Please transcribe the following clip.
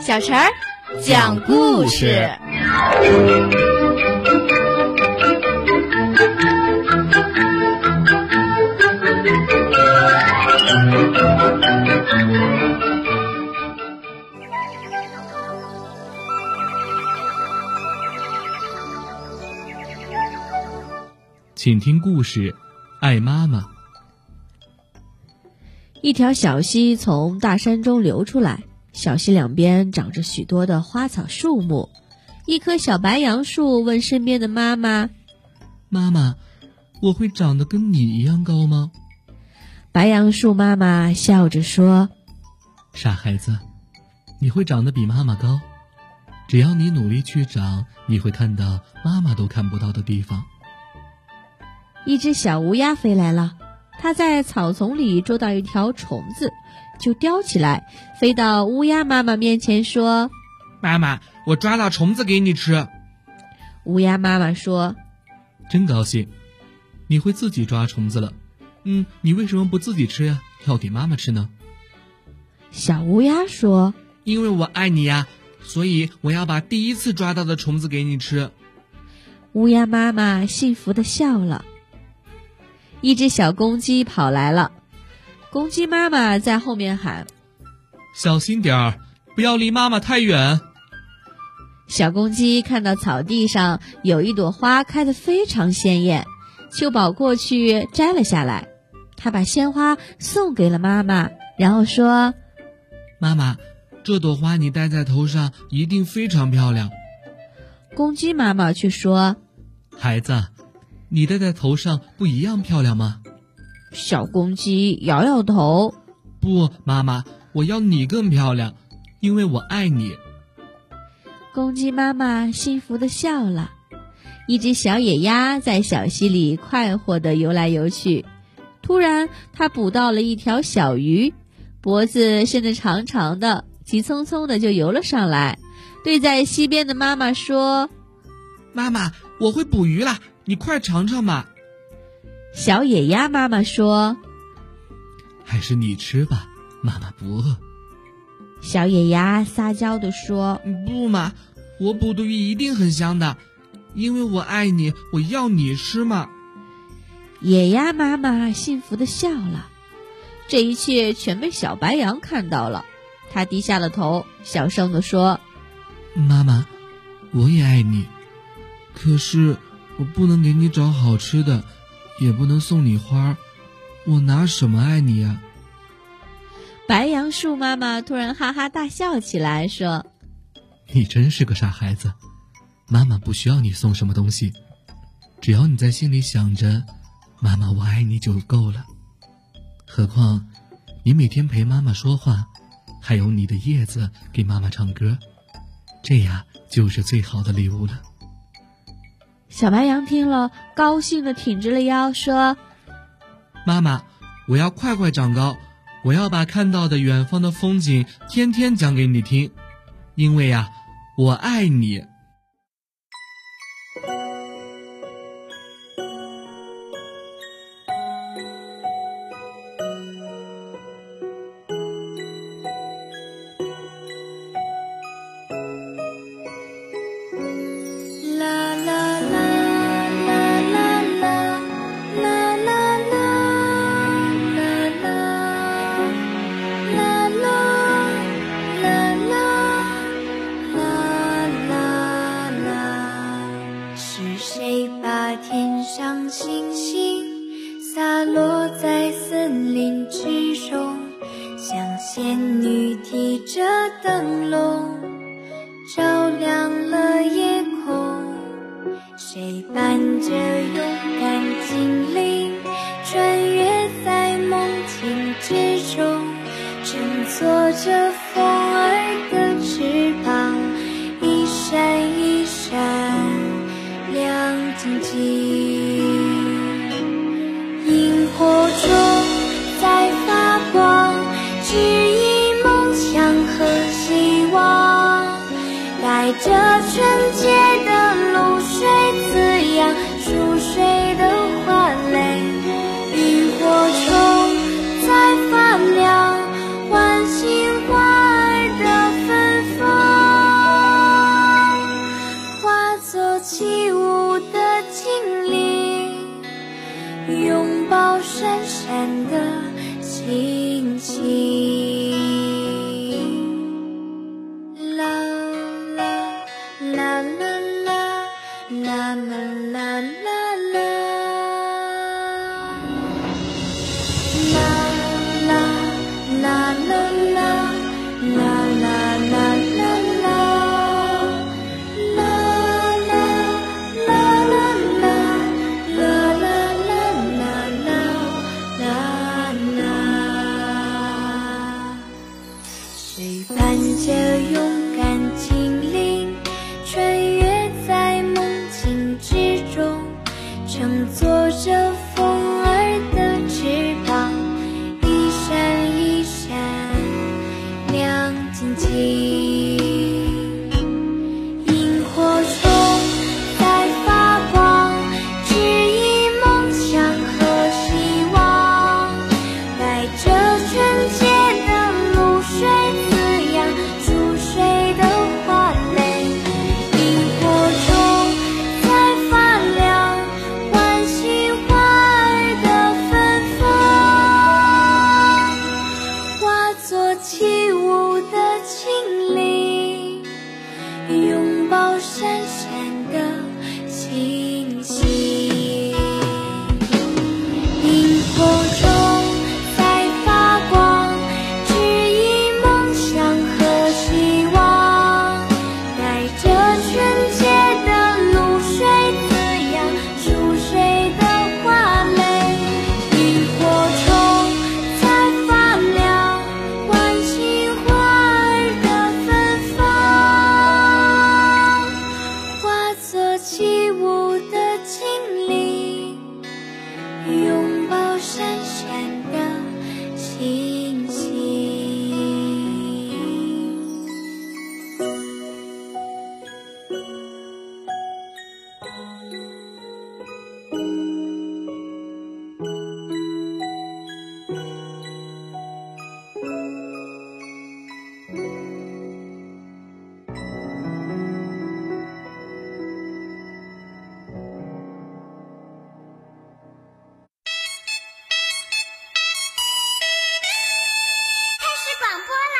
伟、小陈儿讲故事。请听故事，《爱妈妈》。一条小溪从大山中流出来，小溪两边长着许多的花草树木。一棵小白杨树问身边的妈妈：“妈妈，我会长得跟你一样高吗？”白杨树妈妈笑着说：“傻孩子，你会长得比妈妈高。只要你努力去长，你会看到妈妈都看不到的地方。”一只小乌鸦飞来了，它在草丛里捉到一条虫子，就叼起来，飞到乌鸦妈妈面前说：“妈妈，我抓到虫子给你吃。”乌鸦妈妈说：“真高兴，你会自己抓虫子了。嗯，你为什么不自己吃呀？要给妈妈吃呢？”小乌鸦说：“因为我爱你呀，所以我要把第一次抓到的虫子给你吃。”乌鸦妈妈幸福的笑了。一只小公鸡跑来了，公鸡妈妈在后面喊：“小心点儿，不要离妈妈太远。”小公鸡看到草地上有一朵花开得非常鲜艳，就跑过去摘了下来。他把鲜花送给了妈妈，然后说：“妈妈，这朵花你戴在头上一定非常漂亮。”公鸡妈妈却说：“孩子。”你戴在头上不一样漂亮吗？小公鸡摇摇头。不，妈妈，我要你更漂亮，因为我爱你。公鸡妈妈幸福的笑了。一只小野鸭在小溪里快活的游来游去。突然，它捕到了一条小鱼，脖子伸得长长的，急匆匆的就游了上来，对在溪边的妈妈说：“妈妈，我会捕鱼啦。”你快尝尝嘛！小野鸭妈妈说：“还是你吃吧，妈妈不饿。”小野鸭撒娇的说：“不嘛，我捕的鱼一定很香的，因为我爱你，我要你吃嘛。”野鸭妈妈幸福的笑了。这一切全被小白羊看到了，他低下了头，小声的说：“妈妈，我也爱你，可是……”我不能给你找好吃的，也不能送你花，我拿什么爱你呀？白杨树妈妈突然哈哈大笑起来，说：“你真是个傻孩子，妈妈不需要你送什么东西，只要你在心里想着‘妈妈我爱你’就够了。何况，你每天陪妈妈说话，还有你的叶子给妈妈唱歌，这样就是最好的礼物了。”小白羊听了，高兴的挺直了腰，说：“妈妈，我要快快长高，我要把看到的远方的风景天天讲给你听，因为呀，我爱你。”星星洒落在森林之中像仙女提着灯笼照亮了夜空。谁伴着勇敢精灵穿越在梦境之中乘坐着风过来！